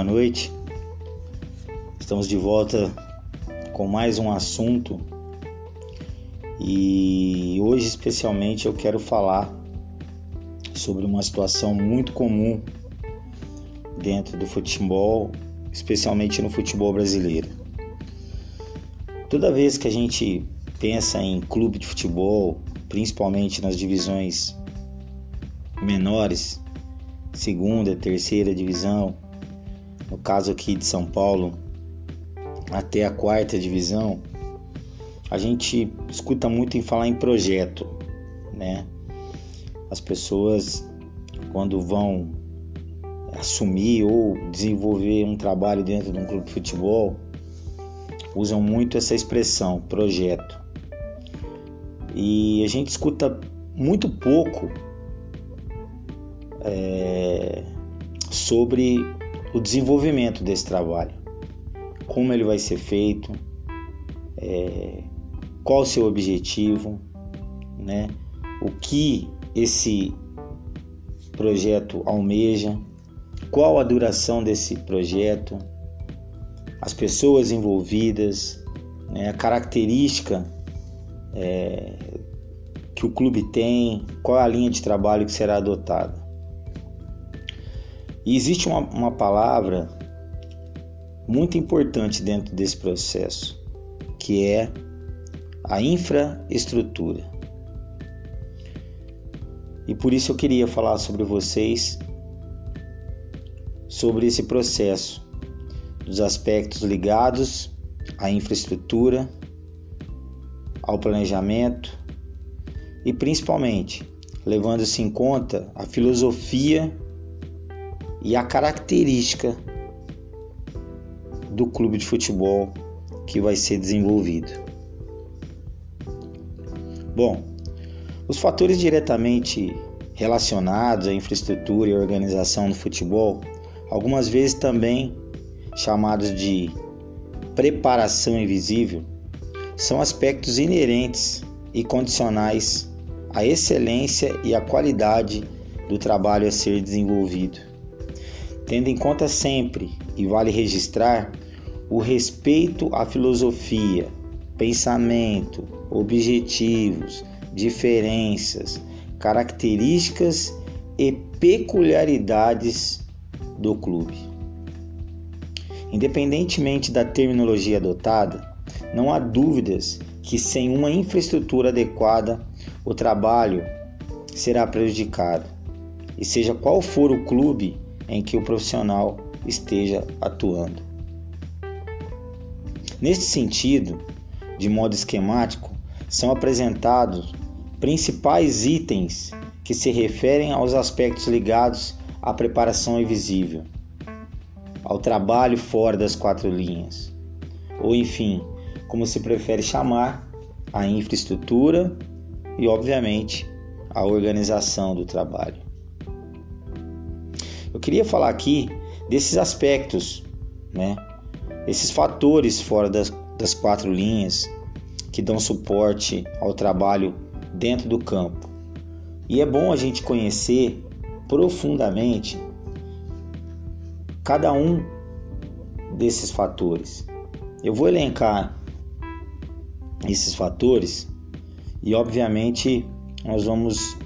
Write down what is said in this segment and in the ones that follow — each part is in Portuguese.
boa noite. Estamos de volta com mais um assunto e hoje, especialmente, eu quero falar sobre uma situação muito comum dentro do futebol, especialmente no futebol brasileiro. Toda vez que a gente pensa em clube de futebol, principalmente nas divisões menores, segunda, terceira divisão, no caso aqui de São Paulo, até a quarta divisão, a gente escuta muito em falar em projeto, né? As pessoas quando vão assumir ou desenvolver um trabalho dentro de um clube de futebol usam muito essa expressão projeto. E a gente escuta muito pouco é, sobre o desenvolvimento desse trabalho, como ele vai ser feito, é, qual o seu objetivo, né? o que esse projeto almeja, qual a duração desse projeto, as pessoas envolvidas, né? a característica é, que o clube tem, qual é a linha de trabalho que será adotada. E existe uma, uma palavra muito importante dentro desse processo, que é a infraestrutura. E por isso eu queria falar sobre vocês sobre esse processo, dos aspectos ligados à infraestrutura, ao planejamento e principalmente levando-se em conta a filosofia e a característica do clube de futebol que vai ser desenvolvido. Bom, os fatores diretamente relacionados à infraestrutura e organização do futebol, algumas vezes também chamados de preparação invisível, são aspectos inerentes e condicionais à excelência e à qualidade do trabalho a ser desenvolvido tendo em conta sempre, e vale registrar, o respeito à filosofia, pensamento, objetivos, diferenças, características e peculiaridades do clube. Independentemente da terminologia adotada, não há dúvidas que sem uma infraestrutura adequada, o trabalho será prejudicado. E seja qual for o clube em que o profissional esteja atuando. Neste sentido, de modo esquemático, são apresentados principais itens que se referem aos aspectos ligados à preparação invisível, ao trabalho fora das quatro linhas, ou enfim, como se prefere chamar, a infraestrutura e, obviamente, a organização do trabalho. Eu queria falar aqui desses aspectos, né? Esses fatores fora das, das quatro linhas que dão suporte ao trabalho dentro do campo. E é bom a gente conhecer profundamente cada um desses fatores. Eu vou elencar esses fatores e, obviamente, nós vamos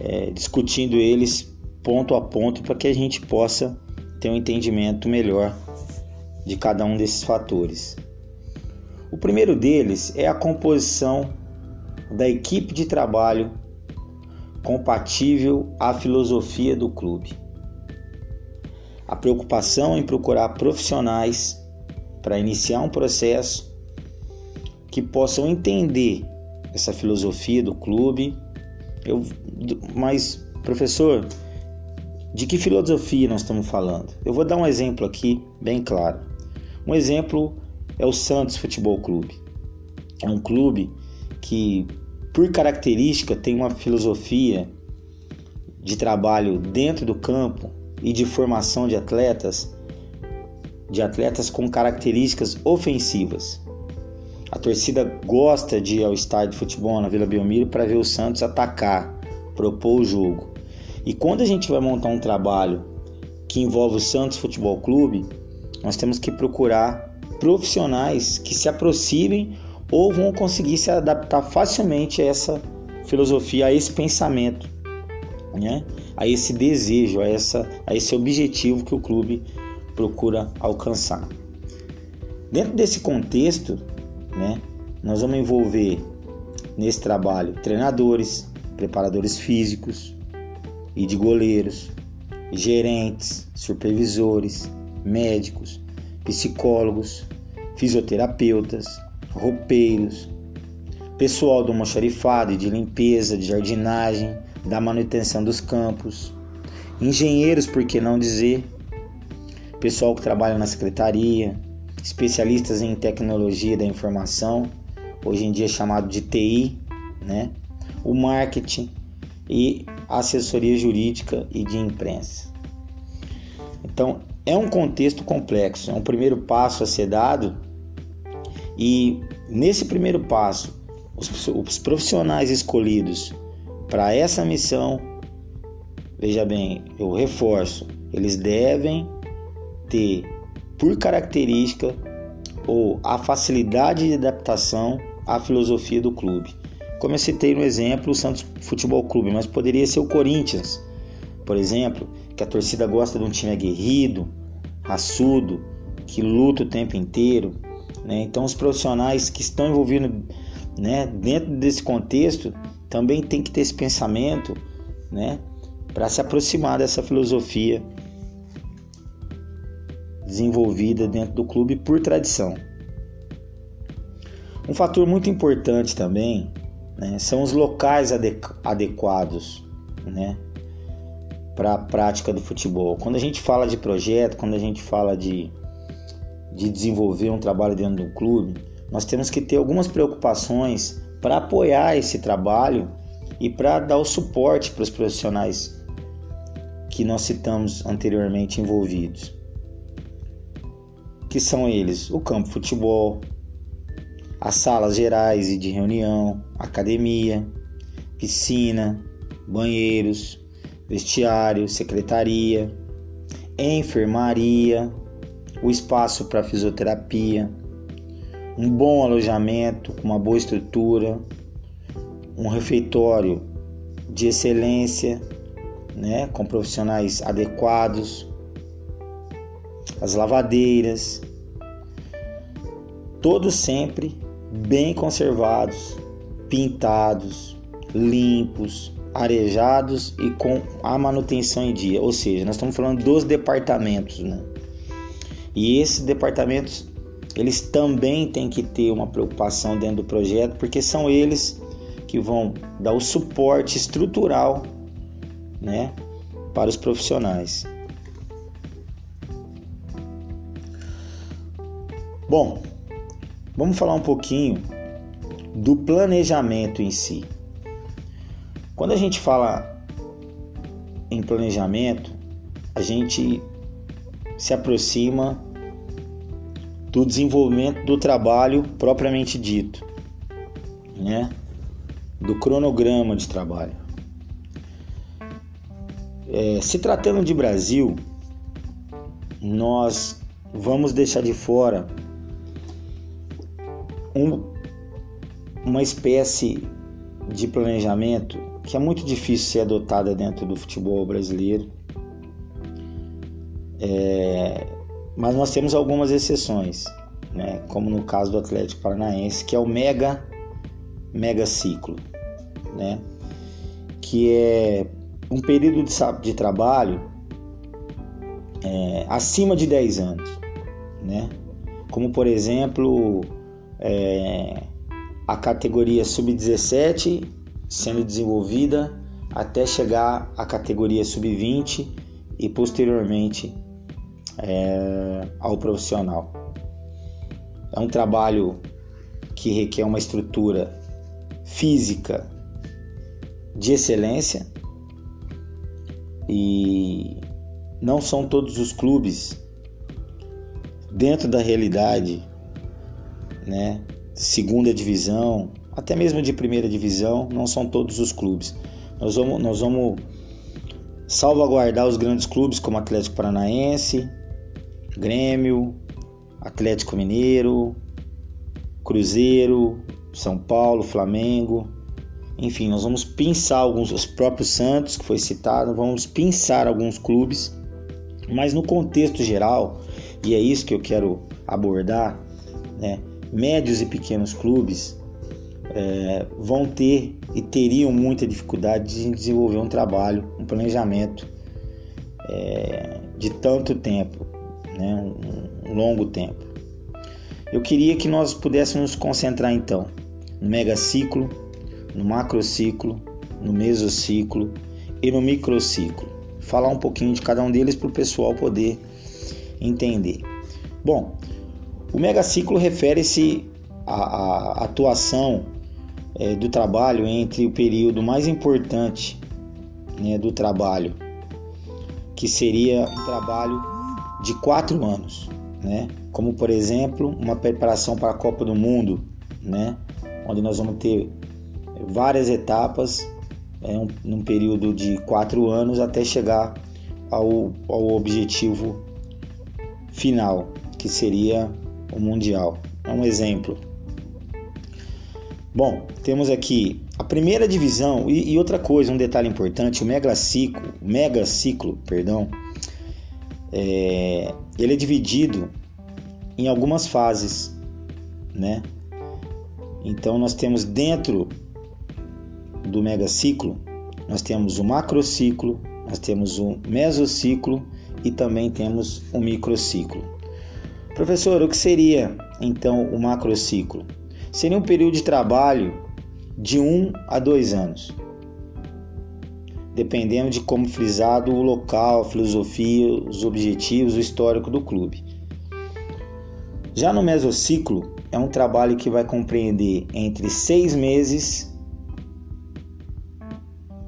é, discutindo eles ponto a ponto para que a gente possa ter um entendimento melhor de cada um desses fatores. O primeiro deles é a composição da equipe de trabalho compatível à filosofia do clube. A preocupação em procurar profissionais para iniciar um processo que possam entender essa filosofia do clube. Eu, mas, professor, de que filosofia nós estamos falando? Eu vou dar um exemplo aqui bem claro. Um exemplo é o Santos Futebol Clube. É um clube que, por característica, tem uma filosofia de trabalho dentro do campo e de formação de atletas, de atletas com características ofensivas. A torcida gosta de ir ao estádio de futebol na Vila Belmiro para ver o Santos atacar, propor o jogo. E quando a gente vai montar um trabalho que envolve o Santos Futebol Clube, nós temos que procurar profissionais que se aproximem ou vão conseguir se adaptar facilmente a essa filosofia, a esse pensamento, né? a esse desejo, a, essa, a esse objetivo que o clube procura alcançar. Dentro desse contexto, né, nós vamos envolver nesse trabalho treinadores, preparadores físicos e de goleiros, gerentes, supervisores, médicos, psicólogos, fisioterapeutas, roupeiros, pessoal do moxarifado e de limpeza, de jardinagem, da manutenção dos campos, engenheiros, por que não dizer, pessoal que trabalha na secretaria, especialistas em tecnologia da informação, hoje em dia chamado de TI, né? o marketing e assessoria jurídica e de imprensa. Então, é um contexto complexo, é um primeiro passo a ser dado e nesse primeiro passo, os, os profissionais escolhidos para essa missão, veja bem, eu reforço, eles devem ter por característica ou a facilidade de adaptação à filosofia do clube. Como eu citei no exemplo, o Santos Futebol Clube, mas poderia ser o Corinthians, por exemplo, que a torcida gosta de um time aguerrido, raçudo, que luta o tempo inteiro. Né? Então, os profissionais que estão envolvidos né, dentro desse contexto também tem que ter esse pensamento né, para se aproximar dessa filosofia desenvolvida dentro do clube por tradição. Um fator muito importante também né, são os locais adequados né, para a prática do futebol. Quando a gente fala de projeto, quando a gente fala de, de desenvolver um trabalho dentro do clube, nós temos que ter algumas preocupações para apoiar esse trabalho e para dar o suporte para os profissionais que nós citamos anteriormente envolvidos. Que são eles: o campo futebol, as salas gerais e de reunião, academia, piscina, banheiros, vestiário, secretaria, enfermaria, o espaço para fisioterapia, um bom alojamento com uma boa estrutura, um refeitório de excelência, né, com profissionais adequados, as lavadeiras, todos sempre bem conservados, pintados, limpos, arejados e com a manutenção em dia. Ou seja, nós estamos falando dos departamentos, né? E esses departamentos eles também têm que ter uma preocupação dentro do projeto, porque são eles que vão dar o suporte estrutural, né, para os profissionais. Bom, vamos falar um pouquinho do planejamento em si. Quando a gente fala em planejamento, a gente se aproxima do desenvolvimento do trabalho propriamente dito, né? do cronograma de trabalho. É, se tratando de Brasil, nós vamos deixar de fora um, uma espécie de planejamento que é muito difícil ser adotada dentro do futebol brasileiro. É, mas nós temos algumas exceções, né? como no caso do Atlético Paranaense, que é o mega, mega ciclo, né? que é um período de, de trabalho é, acima de 10 anos, né? como por exemplo é, a categoria sub-17 sendo desenvolvida até chegar à categoria sub-20 e posteriormente é, ao profissional. É um trabalho que requer uma estrutura física de excelência e não são todos os clubes dentro da realidade, né? Segunda divisão, até mesmo de primeira divisão, não são todos os clubes. Nós vamos, nós vamos salvaguardar os grandes clubes como Atlético Paranaense, Grêmio, Atlético Mineiro, Cruzeiro, São Paulo, Flamengo. Enfim, nós vamos pensar alguns, os próprios Santos, que foi citado, vamos pensar alguns clubes, mas no contexto geral, e é isso que eu quero abordar, né? Médios e pequenos clubes é, vão ter e teriam muita dificuldade de desenvolver um trabalho, um planejamento é, de tanto tempo, né? um, um longo tempo. Eu queria que nós pudéssemos nos concentrar então no megaciclo, no macrociclo, no mesociclo e no microciclo. Falar um pouquinho de cada um deles para o pessoal poder entender. Bom, o megaciclo refere-se à, à, atuação é, do trabalho entre o período mais importante né, do trabalho, que seria um trabalho de quatro anos, né? como por exemplo uma preparação para a Copa do Mundo, né? onde nós vamos ter várias etapas é, um, num período de quatro anos até chegar ao, ao objetivo final, que seria o Mundial. É um exemplo. Bom, temos aqui a primeira divisão e, e outra coisa, um detalhe importante, o mega ciclo, mega ciclo, perdão, é, ele é dividido em algumas fases, né? Então nós temos dentro do mega ciclo, nós temos o macrociclo, nós temos o mesociclo e também temos o microciclo. Professor, o que seria então o macrociclo? Seria um período de trabalho de um a dois anos, dependendo de como frisado o local, a filosofia, os objetivos, o histórico do clube. Já no mesociclo, é um trabalho que vai compreender entre seis meses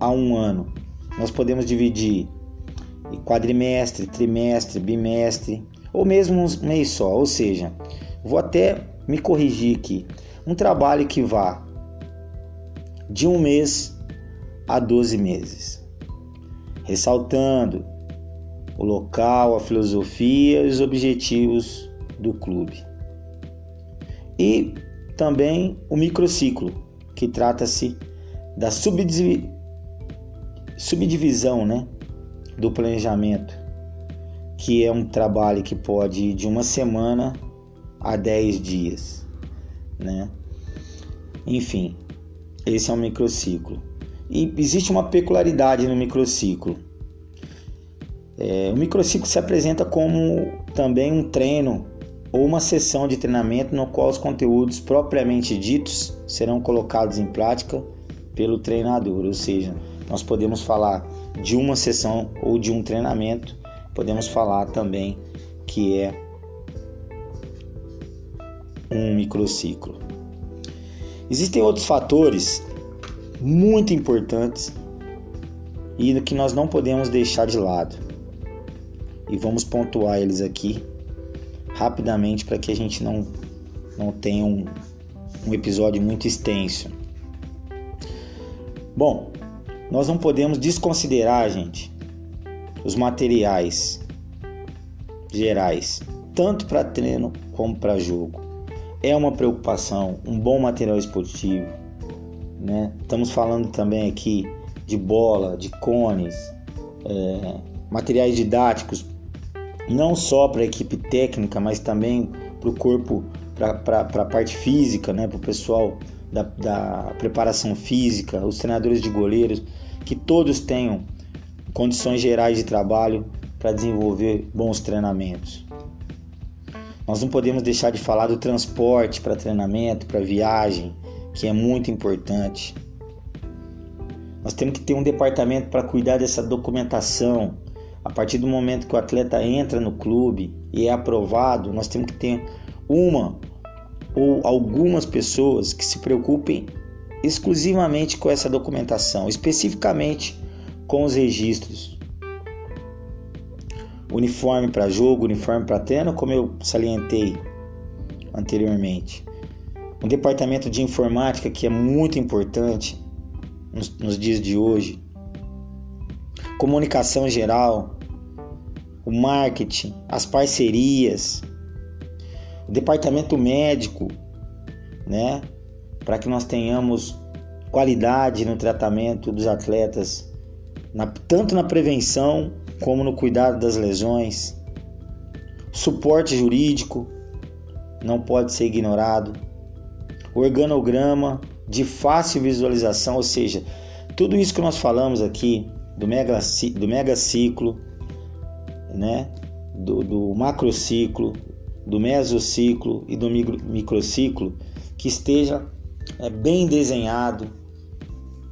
a um ano. Nós podemos dividir quadrimestre, trimestre, bimestre, ou mesmo um mês só. Ou seja, vou até me corrigir aqui. Um trabalho que vá de um mês a 12 meses, ressaltando o local, a filosofia e os objetivos do clube. E também o microciclo, que trata-se da subdivisão né, do planejamento que é um trabalho que pode ir de uma semana a 10 dias, né? Enfim, esse é um microciclo. E existe uma peculiaridade no microciclo. É, o microciclo se apresenta como também um treino ou uma sessão de treinamento no qual os conteúdos propriamente ditos serão colocados em prática pelo treinador, ou seja, nós podemos falar de uma sessão ou de um treinamento podemos falar também que é um microciclo. Existem outros fatores muito importantes e que nós não podemos deixar de lado. E vamos pontuar eles aqui rapidamente para que a gente não, não tenha um, um episódio muito extenso. Bom, nós não podemos desconsiderar, gente, os materiais gerais, tanto para treino como para jogo. É uma preocupação, um bom material esportivo. Né? Estamos falando também aqui de bola, de cones, é, materiais didáticos, não só para a equipe técnica, mas também para o corpo, para a parte física, né? para o pessoal da, da preparação física, os treinadores de goleiros, que todos tenham condições gerais de trabalho para desenvolver bons treinamentos. Nós não podemos deixar de falar do transporte para treinamento, para viagem, que é muito importante. Nós temos que ter um departamento para cuidar dessa documentação. A partir do momento que o atleta entra no clube e é aprovado, nós temos que ter uma ou algumas pessoas que se preocupem exclusivamente com essa documentação, especificamente com os registros. Uniforme para jogo, uniforme para treino, como eu salientei anteriormente. Um departamento de informática que é muito importante nos, nos dias de hoje. comunicação geral, o marketing, as parcerias, o departamento médico, né? Para que nós tenhamos qualidade no tratamento dos atletas, na, tanto na prevenção como no cuidado das lesões. Suporte jurídico não pode ser ignorado. Organograma de fácil visualização, ou seja, tudo isso que nós falamos aqui do mega, do mega ciclo, né? do, do macrociclo, do mesociclo e do micro, microciclo, que esteja é, bem desenhado,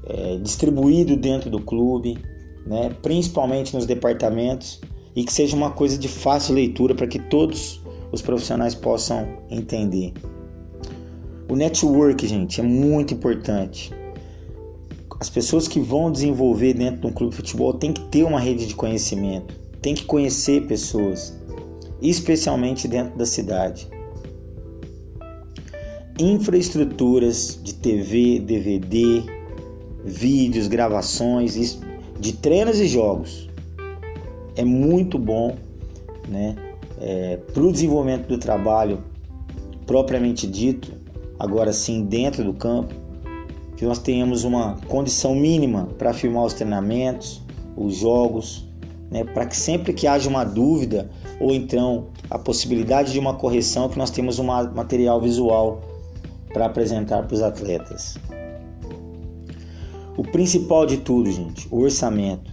é, distribuído dentro do clube, né? principalmente nos departamentos, e que seja uma coisa de fácil leitura para que todos os profissionais possam entender. O network, gente, é muito importante. As pessoas que vão desenvolver dentro de um clube de futebol têm que ter uma rede de conhecimento, tem que conhecer pessoas, especialmente dentro da cidade. Infraestruturas de TV, DVD, vídeos, gravações de treinos e jogos é muito bom, né? É, para o desenvolvimento do trabalho propriamente dito, agora sim dentro do campo, que nós tenhamos uma condição mínima para filmar os treinamentos, os jogos, né, para que sempre que haja uma dúvida ou então a possibilidade de uma correção, que nós temos um material visual para apresentar para os atletas. O principal de tudo, gente, o orçamento.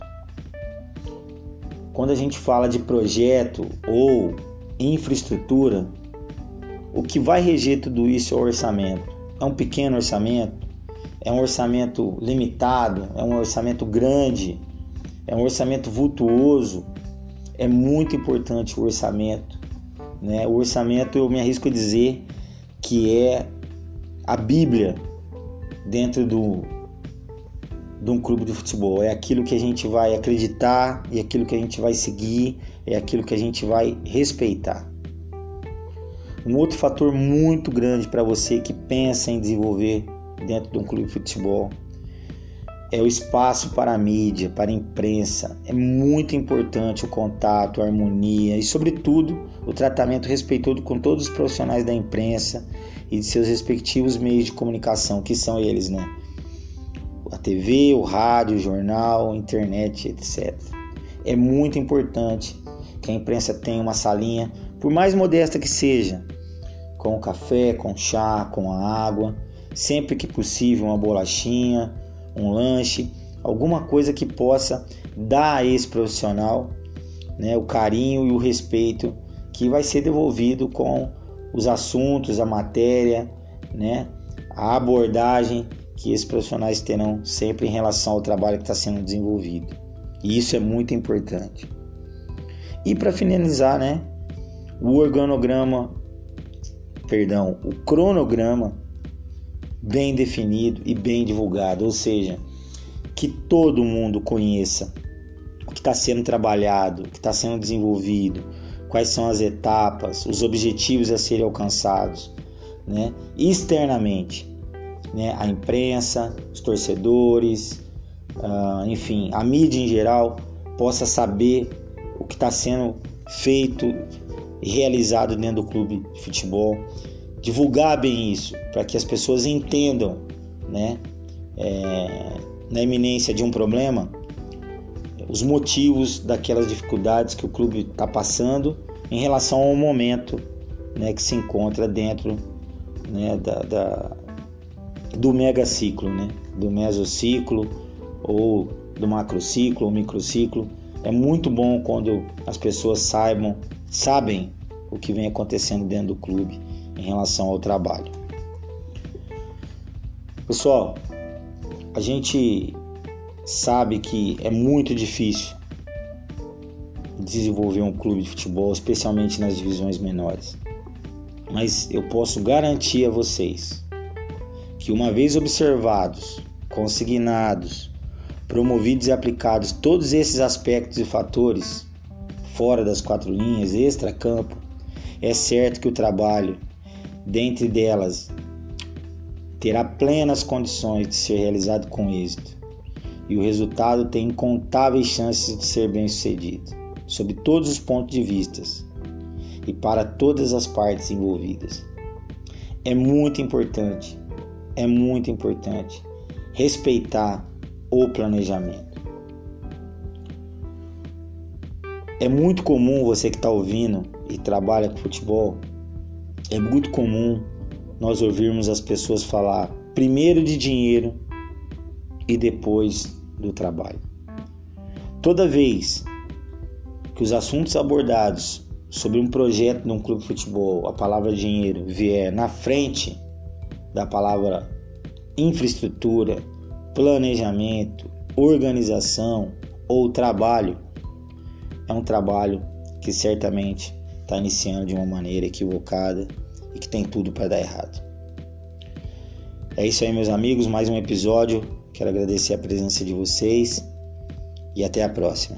Quando a gente fala de projeto ou infraestrutura, o que vai reger tudo isso é o orçamento. É um pequeno orçamento, é um orçamento limitado, é um orçamento grande, é um orçamento vultuoso. É muito importante o orçamento. Né? O orçamento, eu me arrisco a dizer que é a Bíblia dentro do, de um clube de futebol. É aquilo que a gente vai acreditar e aquilo que a gente vai seguir, é aquilo que a gente vai respeitar. Um outro fator muito grande para você que pensa em desenvolver dentro de um clube de futebol é o espaço para a mídia, para a imprensa. É muito importante o contato, a harmonia e, sobretudo, o tratamento respeitoso com todos os profissionais da imprensa e de seus respectivos meios de comunicação, que são eles, né? A TV, o rádio, o jornal, a internet, etc. É muito importante que a imprensa tenha uma salinha, por mais modesta que seja, com café, com chá, com a água, sempre que possível uma bolachinha, um lanche, alguma coisa que possa dar a esse profissional né, o carinho e o respeito que vai ser devolvido com os assuntos, a matéria, né, a abordagem que esses profissionais terão sempre em relação ao trabalho que está sendo desenvolvido. E isso é muito importante. E para finalizar, né, o organograma, perdão, o cronograma bem definido e bem divulgado, ou seja, que todo mundo conheça o que está sendo trabalhado, o que está sendo desenvolvido, quais são as etapas, os objetivos a serem alcançados, né? Externamente, né? A imprensa, os torcedores, uh, enfim, a mídia em geral possa saber o que está sendo feito e realizado dentro do clube de futebol divulgar bem isso, para que as pessoas entendam, né, é, na iminência de um problema, os motivos daquelas dificuldades que o clube está passando em relação ao momento né, que se encontra dentro né, da, da, do megaciclo, né, do mesociclo ou do macrociclo ou microciclo. É muito bom quando as pessoas saibam, sabem o que vem acontecendo dentro do clube em relação ao trabalho. Pessoal, a gente sabe que é muito difícil desenvolver um clube de futebol, especialmente nas divisões menores. Mas eu posso garantir a vocês que uma vez observados, consignados, promovidos e aplicados todos esses aspectos e fatores fora das quatro linhas, extra-campo, é certo que o trabalho dentre delas terá plenas condições de ser realizado com êxito. e o resultado tem incontáveis chances de ser bem sucedido, sob todos os pontos de vista e para todas as partes envolvidas. É muito importante, é muito importante respeitar o planejamento. É muito comum você que está ouvindo e trabalha com futebol, é muito comum nós ouvirmos as pessoas falar primeiro de dinheiro e depois do trabalho. Toda vez que os assuntos abordados sobre um projeto de um clube de futebol, a palavra dinheiro vier na frente da palavra infraestrutura, planejamento, organização ou trabalho, é um trabalho que certamente está iniciando de uma maneira equivocada e que tem tudo para dar errado. É isso aí, meus amigos, mais um episódio Quero agradecer a presença de vocês e até a próxima.